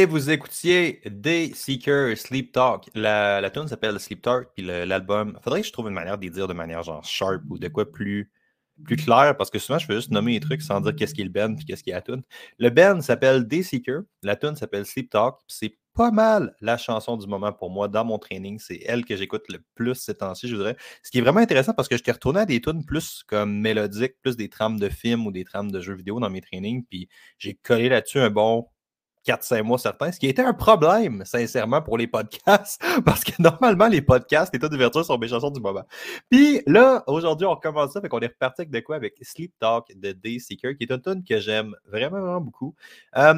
Et vous écoutiez Day Seeker Sleep Talk. La, la tune s'appelle Sleep Talk, puis l'album. Faudrait que je trouve une manière de dire de manière genre sharp ou de quoi plus, plus clair, parce que souvent je fais juste nommer les trucs sans dire qu'est-ce qui est le band puis qu'est-ce qui est la tune. Le band s'appelle Day Seeker, la tune s'appelle Sleep Talk, c'est pas mal la chanson du moment pour moi dans mon training. C'est elle que j'écoute le plus ces temps-ci, je voudrais. Ce qui est vraiment intéressant parce que je t'ai retourné à des tunes plus comme mélodiques, plus des trames de films ou des trames de jeux vidéo dans mes trainings, puis j'ai collé là-dessus un bon 4-5 mois certains, ce qui était un problème, sincèrement, pour les podcasts, parce que normalement, les podcasts, les taux d'ouverture sont mes chansons du moment. Puis là, aujourd'hui, on recommence ça, fait qu'on est reparti avec de quoi? Avec Sleep Talk de Day Seeker, qui est une tune que j'aime vraiment, vraiment beaucoup. Euh,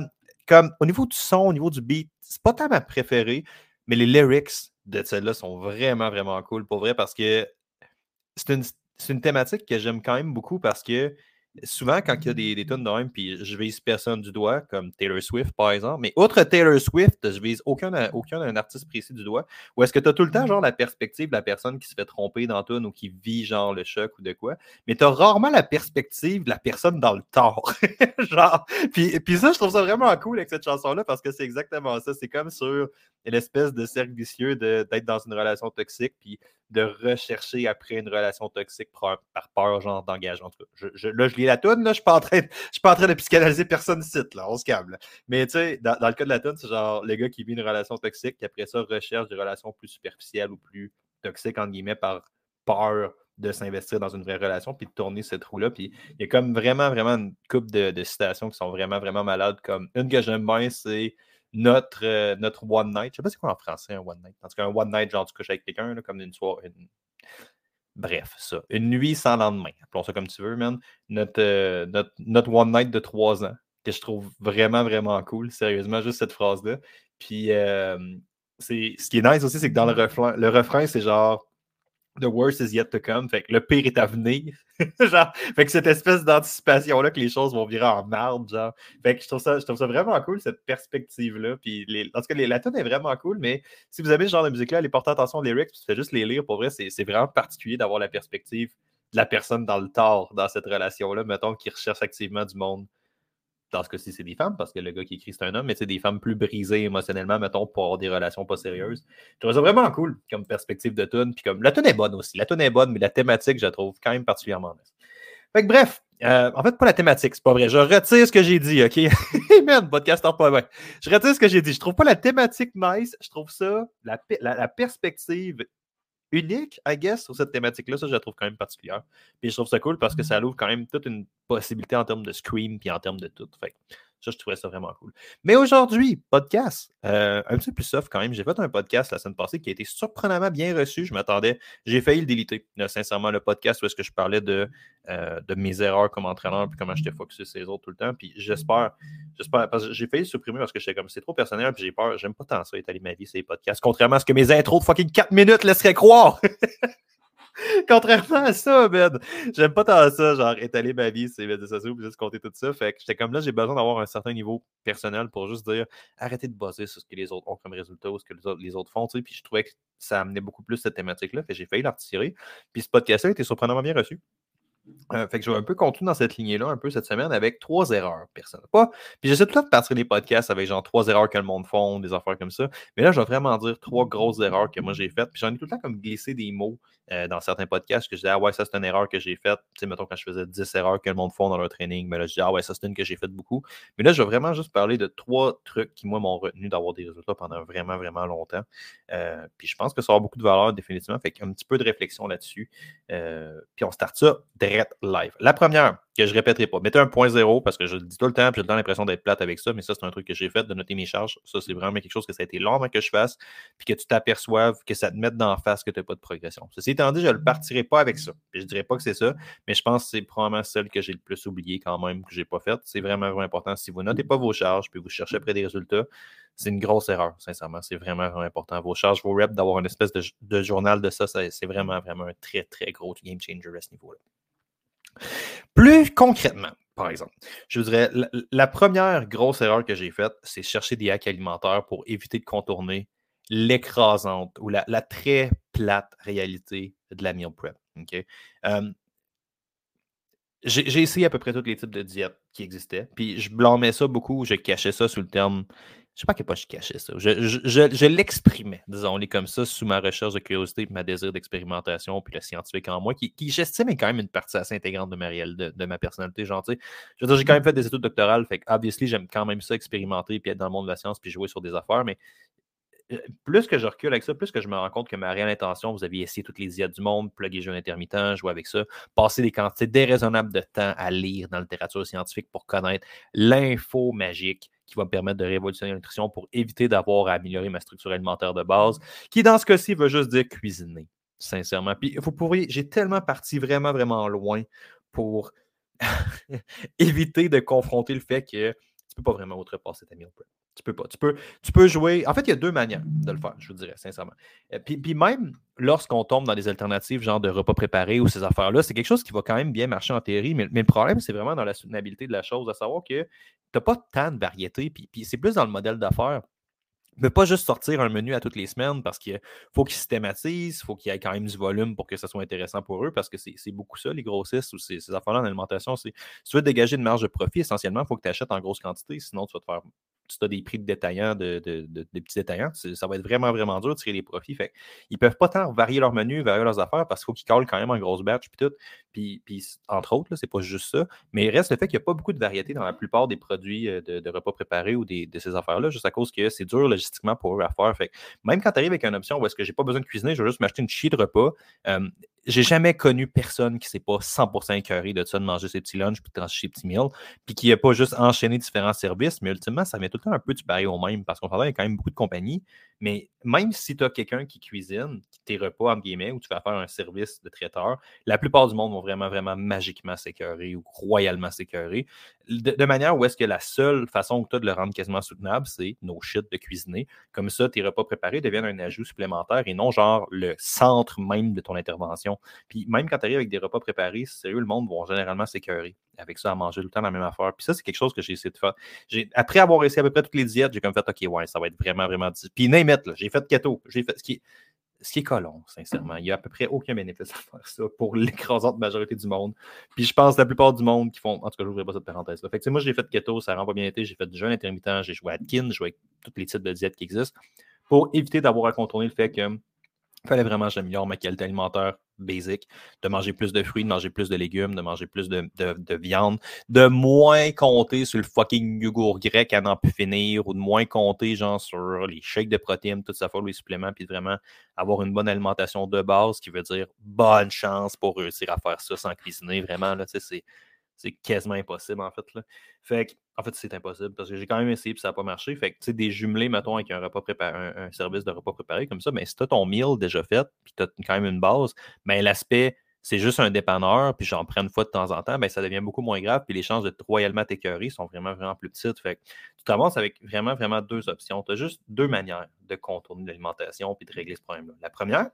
comme au niveau du son, au niveau du beat, c'est pas tant ma préférée, mais les lyrics de celle-là sont vraiment, vraiment cool, pour vrai, parce que c'est une, une thématique que j'aime quand même beaucoup parce que souvent, quand il y a des, des tunes de même, puis je vise personne du doigt, comme Taylor Swift, par exemple, mais outre Taylor Swift, je vise aucun, aucun un artiste précis du doigt, ou est-ce que tu as tout le temps, genre, la perspective de la personne qui se fait tromper dans tune ou qui vit, genre, le choc ou de quoi, mais tu as rarement la perspective de la personne dans le tort. genre, puis, puis ça, je trouve ça vraiment cool avec cette chanson-là, parce que c'est exactement ça. C'est comme sur l'espèce de cercle vicieux d'être dans une relation toxique, puis de rechercher après une relation toxique par, peur, genre, d'engagement. Je, je, là, je lis la toune, là, je suis pas en train, je suis pas en train de psychanalyser personne site, là, on se calme. Mais tu sais, dans, le cas de la toune, c'est genre le gars qui vit une relation toxique, qui après ça recherche des relations plus superficielles ou plus toxiques, entre guillemets, par peur de s'investir dans une vraie relation, puis de tourner cette roue-là. Puis il y a comme vraiment, vraiment une coupe de, de citations qui sont vraiment, vraiment malades. Comme une que j'aime bien, c'est notre, euh, notre one night. Je sais pas c'est quoi en français un one night. En tout cas, un one night, genre tu couches avec quelqu'un, comme une soirée. Bref, ça. Une nuit sans lendemain. Appelons ça comme tu veux, man. Notre, euh, notre, notre, one night de trois ans, que je trouve vraiment, vraiment cool. Sérieusement, juste cette phrase-là. Puis, euh, ce qui est nice aussi, c'est que dans le refrain, le refrain, c'est genre The worst is yet to come. Fait que le pire est à venir. genre, fait que cette espèce d'anticipation-là que les choses vont virer en marde, genre. Fait que je trouve ça, je trouve ça vraiment cool, cette perspective-là. Puis les, en tout cas, la tune est vraiment cool, mais si vous avez ce genre de musique-là, allez porter attention aux lyrics, puis fais juste les lire. Pour vrai, c'est vraiment particulier d'avoir la perspective de la personne dans le tort dans cette relation-là, mettons, qui recherche activement du monde dans ce cas-ci, c'est des femmes, parce que le gars qui écrit, c'est un homme, mais c'est des femmes plus brisées émotionnellement, mettons, pour avoir des relations pas sérieuses. Je trouve ça vraiment cool comme perspective de tune. Puis comme la tune est bonne aussi. La tune est bonne, mais la thématique, je la trouve quand même particulièrement nice. Fait que bref, euh, en fait, pas la thématique, c'est pas vrai. Je retire ce que j'ai dit, OK? Merde, podcast pas bien. Je retire ce que j'ai dit. Je trouve pas la thématique nice. Je trouve ça, la, la perspective unique, I guess, sur cette thématique-là. Ça, je la trouve quand même particulière. Puis je trouve ça cool parce que ça ouvre quand même toute une possibilité en termes de scream puis en termes de tout. Fait ça, je trouvais ça vraiment cool. Mais aujourd'hui, podcast, euh, un petit peu plus soft quand même. J'ai fait un podcast la semaine passée qui a été surprenamment bien reçu. Je m'attendais, j'ai failli le déliter. sincèrement, le podcast où est-ce que je parlais de, euh, de mes erreurs comme entraîneur puis comment j'étais focusé sur les autres tout le temps. Puis j'espère, j'espère, parce que j'ai failli le supprimer parce que j'étais comme c'est trop personnel puis j'ai peur. J'aime pas tant ça étaler ma vie, ces podcasts. Contrairement à ce que mes intros de fucking 4 minutes laisseraient croire. Contrairement à ça, Ben. J'aime pas tant ça, genre étaler ma vie sur les médias sociaux juste compter tout ça. Fait que j'étais comme là, j'ai besoin d'avoir un certain niveau personnel pour juste dire arrêtez de bosser sur ce que les autres ont comme résultat ou ce que les autres, font. Puis je trouvais que ça amenait beaucoup plus cette thématique-là. Fait j'ai failli la retirer. Puis ce podcast-là été surprenamment bien reçu. Euh, fait que je vais un peu continuer dans cette lignée-là, un peu cette semaine, avec trois erreurs personnelles. Pas, puis j'essaie tout le temps de partir des podcasts avec genre trois erreurs que le monde font, des affaires comme ça. Mais là, je vais vraiment dire trois grosses erreurs que moi j'ai faites. Puis j'en ai tout le temps comme glissé des mots euh, dans certains podcasts que je dis, ah ouais, ça c'est une erreur que j'ai faite. Tu sais, mettons quand je faisais 10 erreurs que le monde font dans leur training, mais là je dis, ah ouais, ça c'est une que j'ai faite beaucoup. Mais là, je vais vraiment juste parler de trois trucs qui, moi, m'ont retenu d'avoir des résultats pendant vraiment, vraiment longtemps. Euh, puis je pense que ça aura beaucoup de valeur, définitivement. Fait un petit peu de réflexion là-dessus. puis on start ça live. La première, que je répéterai pas. Mettez un point zéro parce que je le dis tout le temps, puis j'ai l'impression d'être plate avec ça, mais ça, c'est un truc que j'ai fait, de noter mes charges. Ça, c'est vraiment quelque chose que ça a été long avant que je fasse, puis que tu t'aperçoives que ça te mette d'en face que tu n'as pas de progression. Ceci étant dit, je ne le partirai pas avec ça. je ne dirais pas que c'est ça, mais je pense que c'est probablement celle que j'ai le plus oublié quand même, que je n'ai pas faite. C'est vraiment, vraiment important. Si vous notez pas vos charges, puis vous cherchez après des résultats, c'est une grosse erreur, sincèrement. C'est vraiment, vraiment important. Vos charges, vos reps, d'avoir une espèce de, de journal de ça, c'est vraiment, vraiment un très, très gros game changer à ce niveau-là. Plus concrètement, par exemple, je vous dirais, la, première grosse erreur que j'ai faite, c'est chercher des hacks alimentaires pour éviter de contourner l'écrasante ou la, très plate réalité de la meal prep. j'ai essayé à peu près tous les types de diètes qui existaient, puis je blâmais ça beaucoup, je cachais ça sous le terme je sais pas à quel point je cachais ça. Je, l'exprimais, disons-les comme ça, sous ma recherche de curiosité, ma désir d'expérimentation, puis le scientifique en moi, qui, j'estime est quand même une partie assez intégrante de ma, de, ma personnalité. Genre, j'ai quand même fait des études doctorales, fait que, obviously, j'aime quand même ça, expérimenter, puis être dans le monde de la science, puis jouer sur des affaires, mais euh, plus que je recule avec ça, plus que je me rends compte que ma réelle intention, vous aviez essayé toutes les IA du monde, plugger jeu intermittent, jouer avec ça, passer des quantités déraisonnables de temps à lire dans la littérature scientifique pour connaître l'info magique qui va me permettre de révolutionner la nutrition pour éviter d'avoir à améliorer ma structure alimentaire de base, qui dans ce cas-ci veut juste dire cuisiner, sincèrement. Puis vous pourriez, j'ai tellement parti vraiment, vraiment loin pour éviter de confronter le fait que tu ne peux pas vraiment outrepasser ta meal prep. Tu peux pas. Tu peux, tu peux jouer. En fait, il y a deux manières de le faire, je vous dirais, sincèrement. Euh, puis, puis même lorsqu'on tombe dans des alternatives, genre de repas préparés ou ces affaires-là, c'est quelque chose qui va quand même bien marcher en théorie. Mais, mais le problème, c'est vraiment dans la soutenabilité de la chose, à savoir que tu n'as pas tant de variété, puis, c'est plus dans le modèle d'affaires. Ne pas juste sortir un menu à toutes les semaines parce qu'il faut qu'ils systématisent, il faut qu'il y ait quand même du volume pour que ça soit intéressant pour eux parce que c'est beaucoup ça, les grossistes ou ces, affaires-là en alimentation. Si tu veux dégager une marge de profit, essentiellement, il faut que tu achètes en grosse quantité, sinon tu vas te faire tu as des prix de détaillants, de, petits détaillants, ça va être vraiment, vraiment dur de tirer les profits. Fait ils peuvent pas tant varier leur menu, varier leurs affaires parce qu'il faut qu'ils collent quand même en grosse batch puis tout. Puis, entre autres, c'est pas juste ça. Mais il reste le fait qu'il n'y a pas beaucoup de variété dans la plupart des produits euh, de, repas préparés ou de ces affaires-là, juste à cause que c'est dur logistiquement pour eux à faire. Fait même quand tu arrives avec une option où est-ce que j'ai pas besoin de cuisiner, je vais juste m'acheter une chie de repas. J'ai jamais connu personne qui ne s'est pas 100% écœuré de ça, de manger ses petits lunchs puis de trancher ses petits meals, puis qui n'a pas juste enchaîné différents services, mais ultimement, ça met tout le temps un peu du pareil au même parce qu'on travaille quand même beaucoup de compagnies. Mais même si tu as quelqu'un qui cuisine, tes repas, entre guillemets, ou tu vas faire un service de traiteur, la plupart du monde vont vraiment, vraiment magiquement s'écœurer ou royalement s'écœurer. De, manière où est-ce que la seule façon que tu as de le rendre quasiment soutenable, c'est nos shit de cuisiner. Comme ça, tes repas préparés deviennent un ajout supplémentaire et non genre le centre même de ton intervention. Puis même quand tu arrives avec des repas préparés, sérieux, le monde va généralement s'écœurer avec ça à manger tout le temps la même affaire. Puis ça, c'est quelque chose que j'ai essayé de faire. Après avoir essayé à peu près toutes les diètes, j'ai comme fait, OK, ouais, ça va être vraiment, vraiment Puis j'ai fait keto. J'ai fait ce qui, ce qui est colon, sincèrement. Il n'y a à peu près aucun bénéfice à faire ça pour l'écrasante majorité du monde. Puis je pense que la plupart du monde qui font. En tout cas, je n'ouvrirai pas cette parenthèse-là. Fait que, moi, j'ai fait keto, ça rend pas bien été. J'ai fait du jeûne intermittent, j'ai joué à Atkins, j'ai joué avec tous les types de diètes qui existent pour éviter d'avoir à contourner le fait que fallait vraiment que j'améliore ma qualité alimentaire basic, de manger plus de fruits, de manger plus de légumes, de manger plus de, viande, de moins compter sur le fucking yogourt grec à n'en plus finir, ou de moins compter genre sur les shakes de protéines, tout ça, les suppléments, puis vraiment avoir une bonne alimentation de base, qui veut dire bonne chance pour réussir à faire ça sans cuisiner. Vraiment, là, c'est quasiment impossible, en fait. Là. Fait en fait, c'est impossible parce que j'ai quand même essayé et ça n'a pas marché. Fait que, tu sais, des jumelés, mettons, avec un repas préparé, un, service de repas préparé comme ça, mais ben, si tu as ton meal déjà fait, puis tu as quand même une base, ben, l'aspect, c'est juste un dépanneur, puis j'en prends une fois de temps en temps, ben, ça devient beaucoup moins grave, puis les chances de royalement t'écœurer sont vraiment, vraiment plus petites. Fait que tu commences avec vraiment, vraiment deux options. Tu as juste deux manières de contourner l'alimentation puis de régler ce problème-là. La première,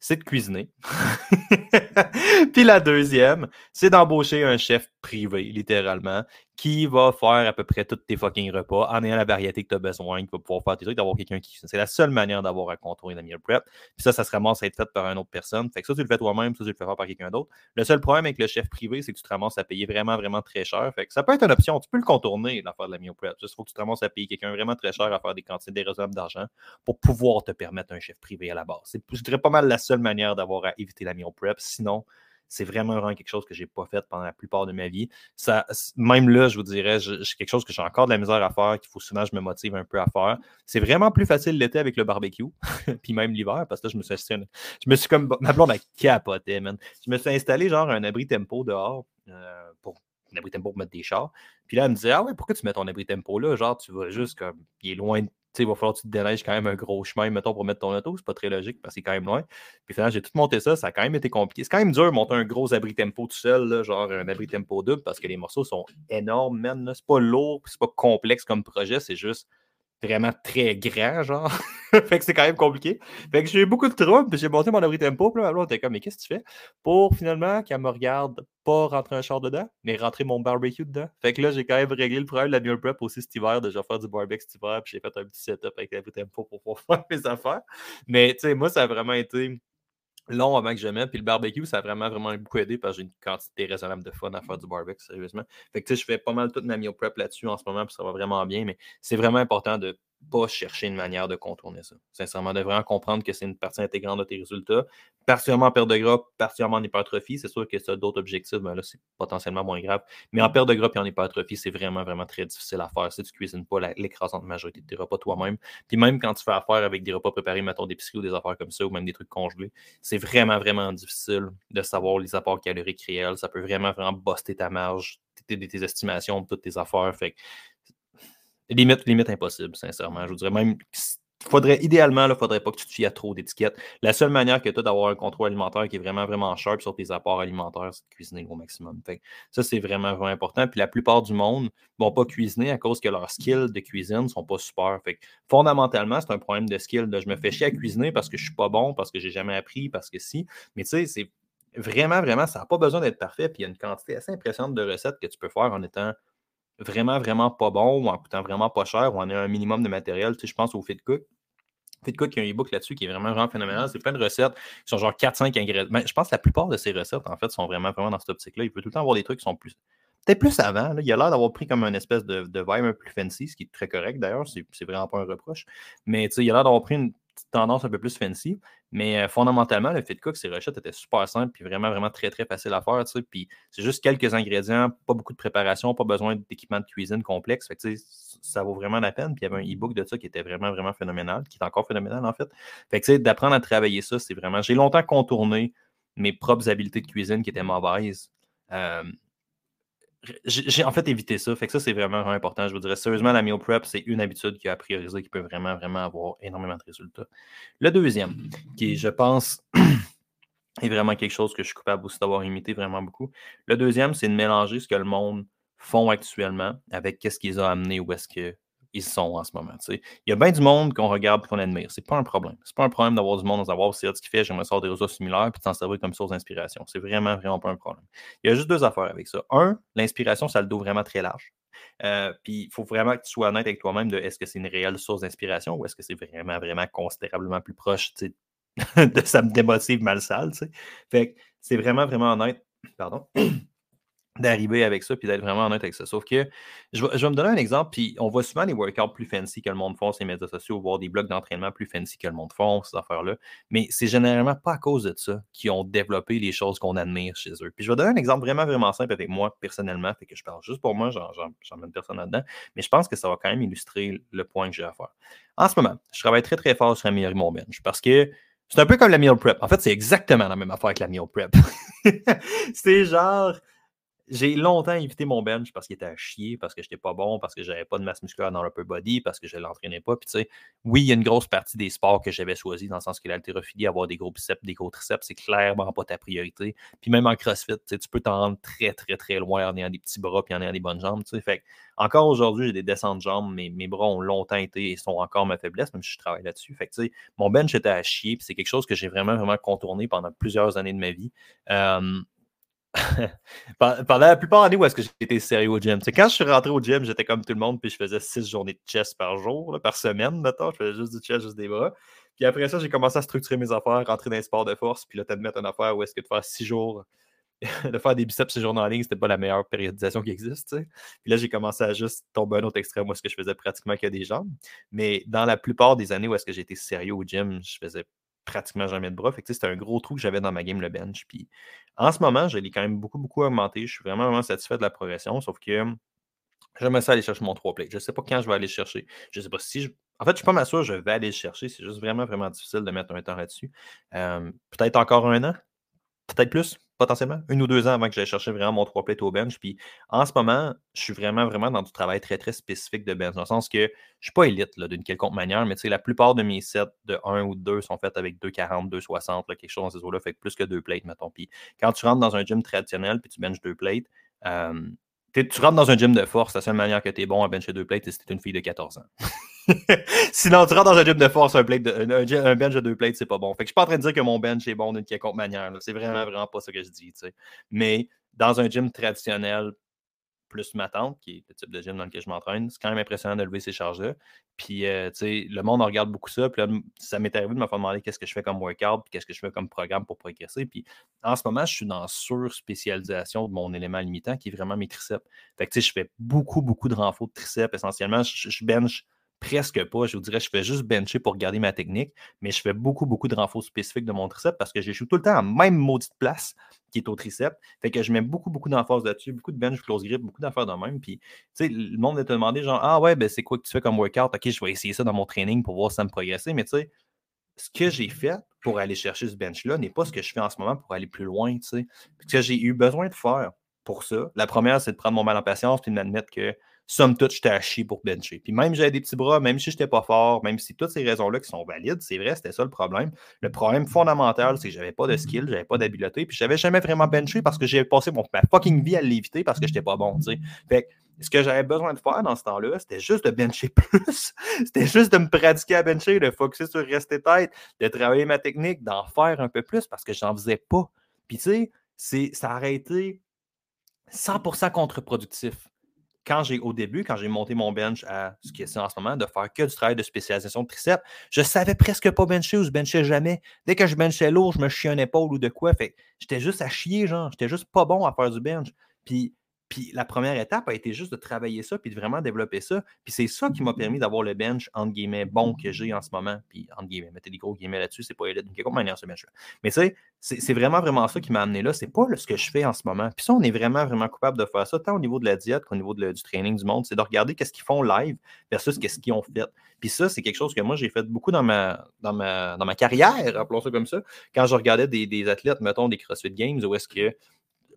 c'est de cuisiner. Puis la deuxième, c'est d'embaucher un chef privé, littéralement, qui va faire à peu près tous tes fucking repas en ayant la variété que tu as besoin, qui va pouvoir faire tes trucs, d'avoir quelqu'un qui. C'est la seule manière d'avoir à contourner la meal prep. Puis ça, ça se ramasse à être fait par une autre personne. Fait que ça, tu le fais toi-même, ça, tu le fais faire par quelqu'un d'autre. Le seul problème avec le chef privé, c'est que tu te ramasses à payer vraiment, vraiment très cher. Fait que ça peut être une option. Tu peux le contourner, l'affaire de la meal prep. Faut que tu te ramasses à payer quelqu'un vraiment très cher à faire des quantités déraisonnables d'argent pour pouvoir te permettre un chef privé à la base. C'est, je dirais, pas mal la seule manière d'avoir à éviter la meal prep. Sinon, c'est vraiment, vraiment quelque chose que je n'ai pas fait pendant la plupart de ma vie. Ça, même là, je vous dirais, c'est quelque chose que j'ai encore de la misère à faire, qu'il faut souvent je me motive un peu à faire. C'est vraiment plus facile l'été avec le barbecue, puis même l'hiver, parce que là, je me suis je me suis comme, ma blonde a capoté, man. Je me suis installé genre un abri tempo dehors euh, pour un abri tempo pour mettre des chars. Puis là, elle me disait, ah ouais, pourquoi tu mets ton abri tempo là? Genre, tu vas juste comme, il est loin de il va falloir que tu te déneiges quand même un gros chemin, mettons, pour mettre ton auto. C'est pas très logique parce que c'est quand même loin. Puis finalement, j'ai tout monté ça. Ça a quand même été compliqué. C'est quand même dur de monter un gros abri tempo tout seul, genre un abri tempo double, parce que les morceaux sont énormes, man. C'est pas lourd, c'est pas complexe comme projet. C'est juste vraiment très grand, genre. fait que c'est quand même compliqué. Fait que j'ai eu beaucoup de troubles, puis j'ai monté mon abri tempo, puis là, on était comme, mais qu'est-ce que tu fais? Pour finalement qu'elle me regarde pas rentrer un char dedans, mais rentrer mon barbecue dedans. Fait que là, j'ai quand même réglé le problème de la meal prep aussi cet hiver, déjà faire du barbecue cet hiver, puis j'ai fait un petit setup avec l'abri tempo pour pouvoir faire mes affaires. Mais, tu sais, moi, ça a vraiment été long avant que je mette. Puis le barbecue, ça a vraiment, vraiment beaucoup aidé parce que j'ai une quantité raisonnable de fun à faire du barbecue, sérieusement. Fait que tu sais, je fais pas mal toute ma meal prep là-dessus en ce moment, puis ça va vraiment bien. Mais c'est vraiment important de pas chercher une manière de contourner ça. Sincèrement, de vraiment comprendre que c'est une partie intégrante de tes résultats, particulièrement en perte de gras, particulièrement en hypertrophie. C'est sûr que ça d'autres objectifs, mais ben là, c'est potentiellement moins grave. Mais en perte de gras et en hypertrophie, c'est vraiment, vraiment très difficile à faire si tu ne cuisines pas l'écrasante majorité de tes repas toi-même. Puis même quand tu fais affaire avec des repas préparés, mettons des piscines ou des affaires comme ça, ou même des trucs congelés, c'est vraiment, vraiment difficile de savoir les apports caloriques réels. Ça peut vraiment, vraiment buster ta marge, tes, tes estimations, toutes tes affaires. Fait limite, impossible, sincèrement. Je vous dirais même faudrait, idéalement, il ne faudrait pas que tu te fies trop d'étiquettes. La seule manière que tu as d'avoir un contrôle alimentaire qui est vraiment, vraiment sharp sur tes apports alimentaires, c'est de cuisiner au maximum. ça, c'est vraiment, vraiment important. Puis la plupart du monde ne vont pas cuisiner à cause que leurs skills de cuisine ne sont pas super. Fait fondamentalement, c'est un problème de skill. je me fais chier à cuisiner parce que je ne suis pas bon, parce que je n'ai jamais appris, parce que si. Mais tu sais, c'est vraiment, vraiment, ça n'a pas besoin d'être parfait. Puis il y a une quantité assez impressionnante de recettes que tu peux faire en étant vraiment, vraiment pas bon ou en coûtant vraiment pas cher ou en ayant un minimum de matériel. Tu sais, je pense au FitCook. FitCook, il y a un e-book là-dessus qui est vraiment, vraiment phénoménal. C'est plein de recettes qui sont genre 4-5 ingrédients. Mais je pense que la plupart de ces recettes, en fait, sont vraiment, vraiment dans cette optique-là. Il peut tout le temps avoir des trucs qui sont plus. Peut-être plus avant. Il a l'air d'avoir pris comme une espèce de, de vibe un peu plus fancy, ce qui est très correct d'ailleurs. C'est vraiment pas un reproche. Mais il a l'air d'avoir pris une tendance un peu plus fancy. Mais euh, fondamentalement, le fit cook, ses recettes étaient super simples puis vraiment, vraiment très, très facile à faire. Puis c'est juste quelques ingrédients, pas beaucoup de préparation, pas besoin d'équipement de cuisine complexe. Fait que, ça vaut vraiment la peine. Puis il y avait un e-book de ça qui était vraiment, vraiment phénoménal, qui est encore phénoménal en fait. Fait que d'apprendre à travailler ça, c'est vraiment. J'ai longtemps contourné mes propres habiletés de cuisine qui étaient mauvaises. Euh, j'ai en fait évité ça. Fait que ça, c'est vraiment, important. Je vous dirais sérieusement, la meal prep, c'est une habitude qui a priorisé, qui peut vraiment, vraiment avoir énormément de résultats. Le deuxième, qui, je pense, est vraiment quelque chose que je suis coupable aussi d'avoir imité vraiment beaucoup. Le deuxième, c'est de mélanger ce que le monde font actuellement avec qu'est-ce qu'ils ont amené ou est-ce que ils sont en ce moment. Il y a bien du monde qu'on regarde et qu'on admire. C'est pas un problème. C'est pas un problème d'avoir du monde, de savoir ce qu'il fait, j'aimerais sortir des réseaux similaires, puis s'en servir comme source d'inspiration. C'est vraiment, vraiment pas un problème. Il y a juste deux affaires avec ça. Un, l'inspiration, ça le dos vraiment très large. Euh, puis il faut vraiment que tu sois honnête avec toi-même de est-ce que c'est une réelle source d'inspiration ou est-ce que c'est vraiment, vraiment considérablement plus proche de me démotive mal sale. Fait que c'est vraiment, vraiment honnête. Pardon d'arriver avec ça puis d'être vraiment honnête avec ça. Sauf que je vais, me donner un exemple, puis on voit souvent les workouts plus fancy que le monde font, ces médias sociaux, voir des blocs d'entraînement plus fancy que le monde font, ces affaires-là. Mais c'est généralement pas à cause de ça qu'ils ont développé les choses qu'on admire chez eux. Puis je vais donner un exemple vraiment, vraiment simple avec moi personnellement, fait que je parle juste pour moi, mets personne là-dedans, mais je pense que ça va quand même illustrer le point que j'ai à faire. En ce moment, je travaille très, très fort sur améliorer mon bench parce que c'est un peu comme la meal prep. En fait, c'est exactement la même affaire que la meal prep. c'est genre j'ai longtemps évité mon bench parce qu'il était à chier, parce que je n'étais pas bon, parce que j'avais pas de masse musculaire dans l'upper body, parce que je l'entraînais pas. Puis, tu sais, oui, il y a une grosse partie des sports que j'avais choisi dans le sens que l'haltérophilie, avoir des gros biceps, des gros triceps, c'est clairement pas ta priorité. Puis même en CrossFit, tu peux t'en rendre très, très, très loin en ayant des petits bras puis en ayant des bonnes jambes. Tu sais. Fait encore aujourd'hui, j'ai des descentes de jambes, mais mes bras ont longtemps été et sont encore ma faiblesse, même si je travaille là-dessus. Fait que, tu sais, mon bench était à chier, puis c'est quelque chose que j'ai vraiment, vraiment contourné pendant plusieurs années de ma vie. pendant la plupart des années où est-ce que j'étais sérieux au gym. C'est quand je suis rentré au gym, j'étais comme tout le monde, puis je faisais six journées de chest par jour, par semaine. Je faisais juste du chest, juste des bras. Puis après ça, j'ai commencé à structurer mes affaires, rentrer dans les sports de force, puis là, t'admettre une affaire où est-ce que de faire six jours, de faire des biceps six jours en ligne, c'était pas la meilleure périodisation qui existe. Puis là, j'ai commencé à juste tomber un autre extrême où est-ce que je faisais pratiquement que des jambes. Mais dans la plupart des années où est-ce que j'étais sérieux au gym, je faisais pratiquement jamais de bras. c'était un gros trou que j'avais dans ma game, le bench. Puis en ce moment, je l'ai quand même beaucoup, beaucoup augmenté. Je suis vraiment, vraiment satisfait de la progression, sauf que j'aimerais ça aller chercher mon 3 plates. Je ne sais pas quand je vais aller le chercher. Je sais pas si je. En fait, je ne suis pas mal je vais aller le chercher. C'est juste vraiment, vraiment difficile de mettre un temps là-dessus. Euh, peut-être encore un an, peut-être plus? Potentiellement une ou deux ans avant que j'aille chercher vraiment mon trois plates au bench. Puis en ce moment, je suis vraiment, vraiment dans du travail très, très spécifique de bench, dans le sens que je ne suis pas élite d'une quelconque manière, mais tu sais, la plupart de mes sets de 1 ou 2 sont faits avec 2,40, 2,60, quelque chose dans ces eaux-là, fait que plus que deux plates, mettons. Puis quand tu rentres dans un gym traditionnel, puis tu benches deux plates, tu rentres dans un gym de force, la seule manière que tu es bon à bencher deux plates, c'est si tu es une fille de 14 ans. Sinon, tu rentres dans un gym de force, un, plate un, bench de deux plates, c'est pas bon. Fait que je suis pas en train de dire que mon bench est bon d'une quelconque manière. C'est vraiment, vraiment pas ça que je dis. Mais dans un gym traditionnel, plus ma tante, qui est le type de gym dans lequel je m'entraîne, c'est quand même impressionnant de lever ces charges-là. Puis, euh, tu sais, le monde regarde beaucoup ça. Puis là, ça m'est arrivé de me faire demander qu'est-ce que je fais comme workout, puis qu'est-ce que je fais comme programme pour progresser. Puis, en ce moment, je suis dans sur-spécialisation de mon élément limitant qui est vraiment mes triceps. Fait que, tu sais, je fais beaucoup, beaucoup de renforts de triceps. Essentiellement, je bench presque pas. Je vous dirais, je fais juste bencher pour garder ma technique, mais je fais beaucoup, beaucoup de renforts spécifiques de mon triceps parce que j'échoue tout le temps à même maudite place qui est au triceps. Fait que je mets beaucoup, beaucoup d'enforce là-dessus, beaucoup de bench, close grip, beaucoup d'affaires de même. Puis, tu sais, le monde va te demander, genre, ah ouais, ben c'est quoi que tu fais comme workout? Ok, je vais essayer ça dans mon training pour voir si ça me progresser. Mais tu sais, ce que j'ai fait pour aller chercher ce bench-là n'est pas ce que je fais en ce moment pour aller plus loin, tu sais. Ce que j'ai eu besoin de faire pour ça, la première, c'est de prendre mon mal en patience puis de m'admettre que somme toute, j'étais à chier pour bencher. Puis même j'avais des petits bras, même si je n'étais pas fort, même si toutes ces raisons-là qui sont valides, c'est vrai, c'était ça le problème. Le problème fondamental, c'est que j'avais pas de skill, j'avais pas d'habileté, puis j'avais jamais vraiment benché parce que j'ai passé mon, ma fucking vie à l'éviter parce que j'étais pas bon, tu sais. Fait ce que j'avais besoin de faire dans ce temps-là, c'était juste de bencher plus. c'était juste de me pratiquer à bencher, de focuser sur rester tête, de travailler ma technique, d'en faire un peu plus parce que j'en faisais pas. Puis tu sais, ça a été 100% contre-productif quand j'ai au début, quand j'ai monté mon bench à ce qui est en ce moment, de faire que du travail de spécialisation de triceps, je savais presque pas bencher ou je benchais jamais. Dès que je benchais lourd, je me chiais un épaule ou de quoi. J'étais juste à chier, genre. J'étais juste pas bon à faire du bench. Puis puis la première étape a été juste de travailler ça, puis de vraiment développer ça. Puis c'est ça qui m'a permis d'avoir le bench, entre guillemets, bon que j'ai en ce moment. Puis, entre guillemets, mettez des gros guillemets là-dessus, c'est pas élite de quelque manière ce bench-là. Mais tu sais, c'est vraiment, vraiment ça qui m'a amené là. C'est pas ce que je fais en ce moment. Puis ça, on est vraiment, vraiment coupable de faire ça, tant au niveau de la diète qu'au niveau du training du monde. C'est de regarder qu'est-ce qu'ils font live versus qu'est-ce qu'ils ont fait. Puis ça, c'est quelque chose que moi, j'ai fait beaucoup dans ma, dans ma, dans ma carrière, appelons ça comme ça. Quand je regardais des, des athlètes, mettons, des CrossFit Games, où est-ce que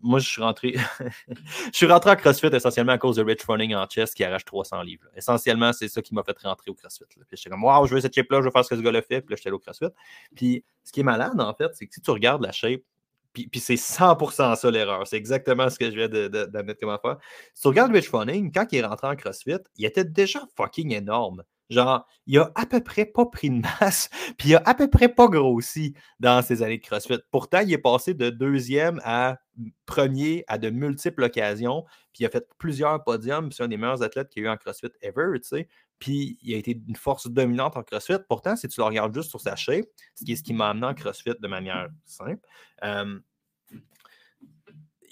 moi, je suis rentré. je suis rentré en CrossFit essentiellement à cause de Rich Running en chest qui arrache 300 livres. Essentiellement, c'est ça qui m'a fait rentrer au CrossFit. Puis j'étais comme, waouh, je veux cette shape-là, je veux faire ce que ce gars-là fait. Puis là, j'étais allé au CrossFit. Puis ce qui est malade, en fait, c'est que si tu regardes la shape, puis, c'est 100% ça l'erreur. C'est exactement ce que je viens d'admettre comme affaire. Si tu regardes Rich Running, quand il est rentré en CrossFit, il était déjà fucking énorme. Genre, il a à peu près pas pris de masse, puis il a à peu près pas grossi dans ses années de CrossFit. Pourtant, il est passé de deuxième à premier à de multiples occasions, puis il a fait plusieurs podiums, c'est un des meilleurs athlètes qu'il y a eu en CrossFit ever, tu sais. Puis il a été une force dominante en CrossFit. Pourtant, si tu le regardes juste sur sa shape, ce qui est ce qui m'a amené en CrossFit de manière simple, euh,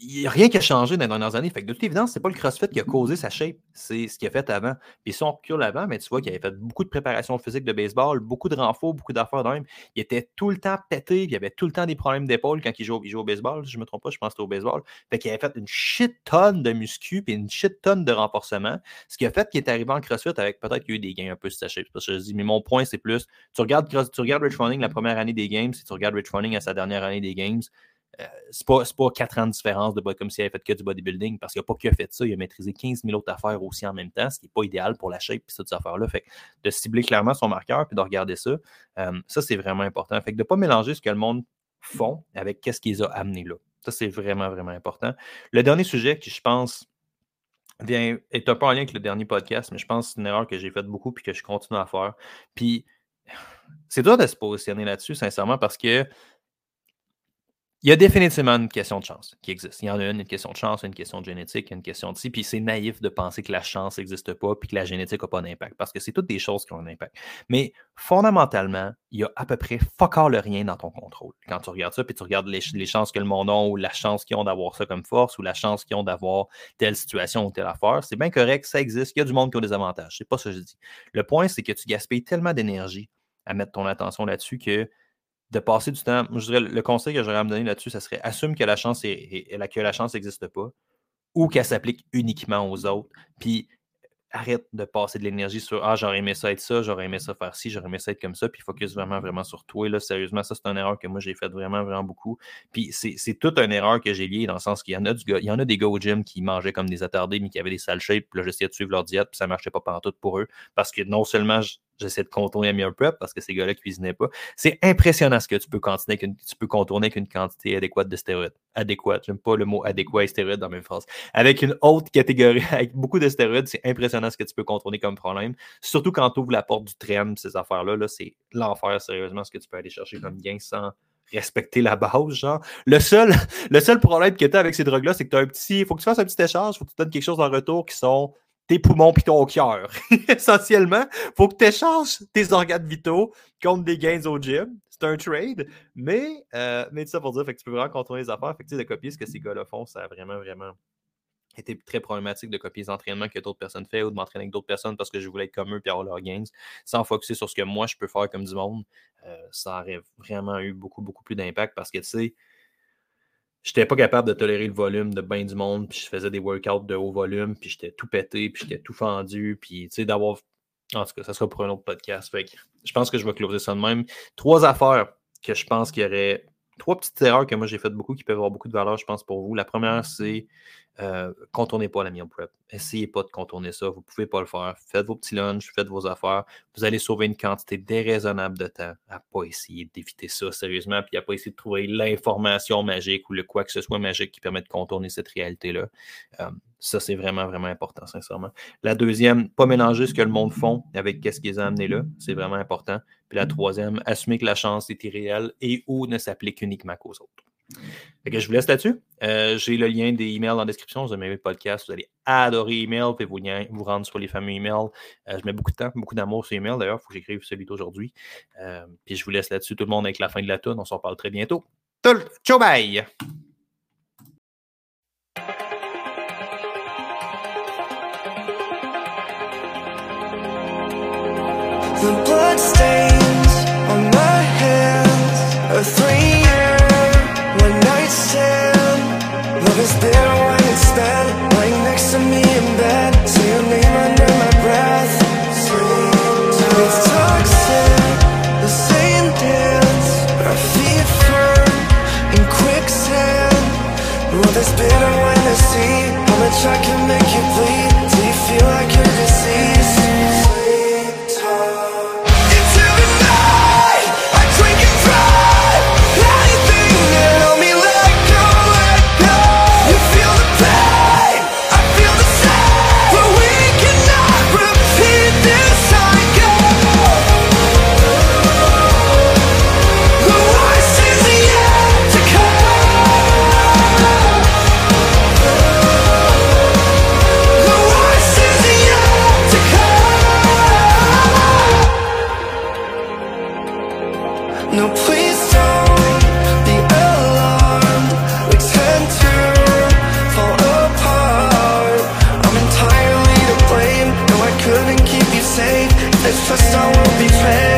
il a rien qui a changé dans les dernières années. Fait que de toute évidence, ce n'est pas le CrossFit qui a causé sa shape, c'est ce qu'il a fait avant. Puis si on recule avant, mais tu vois qu'il avait fait beaucoup de préparation physique de baseball, beaucoup de renforts, beaucoup d'affaires même. Il était tout le temps pété, il avait tout le temps des problèmes d'épaule quand il jouait, au baseball, je ne me trompe pas, je pense que c'était au baseball. Fait qu'il avait fait une shit tonne de muscu et une shit tonne de renforcement. Ce qui a fait qu'il est arrivé en CrossFit avec peut-être qu'il y a eu des gains un peu sur sa shape. Parce que je dis, mais mon point, c'est plus, tu regardes, tu regardes Rich Running la première année des games, si tu regardes Rich Running à sa dernière année des games, euh, c'est pas, pas 4 ans de différence de comme s'il avait fait que du bodybuilding, parce qu'il n'a pas que fait ça, il a maîtrisé 15 000 autres affaires aussi en même temps, ce qui n'est pas idéal pour la shape et ces affaires-là. Fait de cibler clairement son marqueur puis de regarder ça, euh, ça, c'est vraiment important. Fait que de ne pas mélanger ce que le monde font avec qu'est-ce qu'ils ont amené là. Ça, c'est vraiment, vraiment important. Le dernier sujet qui, je pense, vient, est un peu en lien avec le dernier podcast, mais je pense que c'est une erreur que j'ai faite beaucoup puis que je continue à faire. Puis, c'est dur de se positionner là-dessus, sincèrement, parce que il y a définitivement une question de chance qui existe. Il y en a une, une question de chance, une question de génétique, une question de ci. Puis c'est naïf de penser que la chance n'existe pas puis que la génétique n'a pas d'impact parce que c'est toutes des choses qui ont un impact. Mais fondamentalement, il y a à peu près fuck all rien dans ton contrôle. Quand tu regardes ça, puis tu regardes les, chances que le monde a ou la chance qu'ils ont d'avoir ça comme force ou la chance qu'ils ont d'avoir telle situation ou telle affaire, c'est bien correct, ça existe. Il y a du monde qui a des avantages. C'est pas ça que je dis. Le point, c'est que tu gaspilles tellement d'énergie à mettre ton attention là-dessus que de passer du temps. Je dirais, le conseil que j'aurais à me donner là-dessus, ça serait assume que la chance que la chance n'existe pas ou qu'elle s'applique uniquement aux autres. Puis arrête de passer de l'énergie sur Ah, j'aurais aimé ça être ça, j'aurais aimé ça faire ci, j'aurais aimé ça être comme ça, puis focus vraiment, vraiment sur toi. Et là, sérieusement, ça, c'est une erreur que moi, j'ai faite vraiment, vraiment beaucoup. Puis c'est toute une erreur que j'ai liée dans le sens qu'il y en a du il y en a des gars au gym qui mangeaient comme des attardés, mais qui avaient des sales shapes, puis là, j'essayais de suivre leur diète, puis ça marchait pas partout pour eux. Parce que non seulement j'essaie de contourner meal prep parce que ces gars-là cuisinaient pas. C'est impressionnant ce que tu peux, contourner tu peux contourner avec une quantité adéquate de stéroïdes. Adéquate. J'aime pas le mot adéquat et stéroïdes dans mes phrases. Avec une haute catégorie, avec beaucoup de stéroïdes, c'est impressionnant ce que tu peux contourner comme problème. Surtout quand tu ouvres la porte du train, ces affaires-là, -là, c'est l'enfer, sérieusement, ce que tu peux aller chercher comme gain sans respecter la base, genre. Le seul, le seul problème que tu as avec ces drogues-là, c'est que tu as un petit. Il faut que tu fasses un petit échange, il faut que tu donnes quelque chose en retour qui sont tes poumons puis ton cœur. Essentiellement, faut que tu échanges tes organes vitaux contre des gains au gym. C'est un trade, mais, euh, mais ça pour dire que tu peux vraiment contourner les affaires. Fait que, de copier ce que ces gars-là font, ça a vraiment, vraiment était très problématique de copier les entraînements que d'autres personnes font ou de m'entraîner avec d'autres personnes parce que je voulais être comme eux et avoir leurs gains, sans focuser sur ce que moi je peux faire comme du monde. Euh, ça aurait vraiment eu beaucoup, beaucoup plus d'impact parce que tu sais, j'étais pas capable de tolérer le volume de bien du monde, puis je faisais des workouts de haut volume, puis j'étais tout pété, puis j'étais tout fendu, puis tu sais, d'avoir. En tout cas, ça sera pour un autre podcast. Fait que je pense que je vais closer ça de même. Trois affaires que je pense qu'il y aurait. Trois petites erreurs que moi j'ai faites beaucoup qui peuvent avoir beaucoup de valeur, je pense, pour vous. La première, c'est euh, contournez pas la meal prep. Essayez pas de contourner ça. Vous pouvez pas le faire. Faites vos petits lunchs, faites vos affaires. Vous allez sauver une quantité déraisonnable de temps à pas essayer d'éviter ça sérieusement, puis à pas essayer de trouver l'information magique ou le quoi que ce soit magique qui permet de contourner cette réalité-là. Euh, ça, c'est vraiment, vraiment important, sincèrement. La deuxième, pas mélanger ce que le monde font avec ce qu'ils ont amené là. C'est vraiment important. Puis la troisième, assumer que la chance est irréelle et ou ne s'applique uniquement qu'aux autres je vous laisse là-dessus. Euh, j'ai le lien des emails dans la description. Vous avez le podcast, vous allez adorer email, puis vous, vous rendre sur les fameux emails. Euh, je mets beaucoup de temps, beaucoup d'amour sur email. D'ailleurs, il faut que j'écrive celui d'aujourd'hui. Euh, puis je vous laisse là-dessus, tout le monde, avec la fin de la tune. On s'en parle très bientôt. Ciao, bye! It's there when it's spent The worst is yet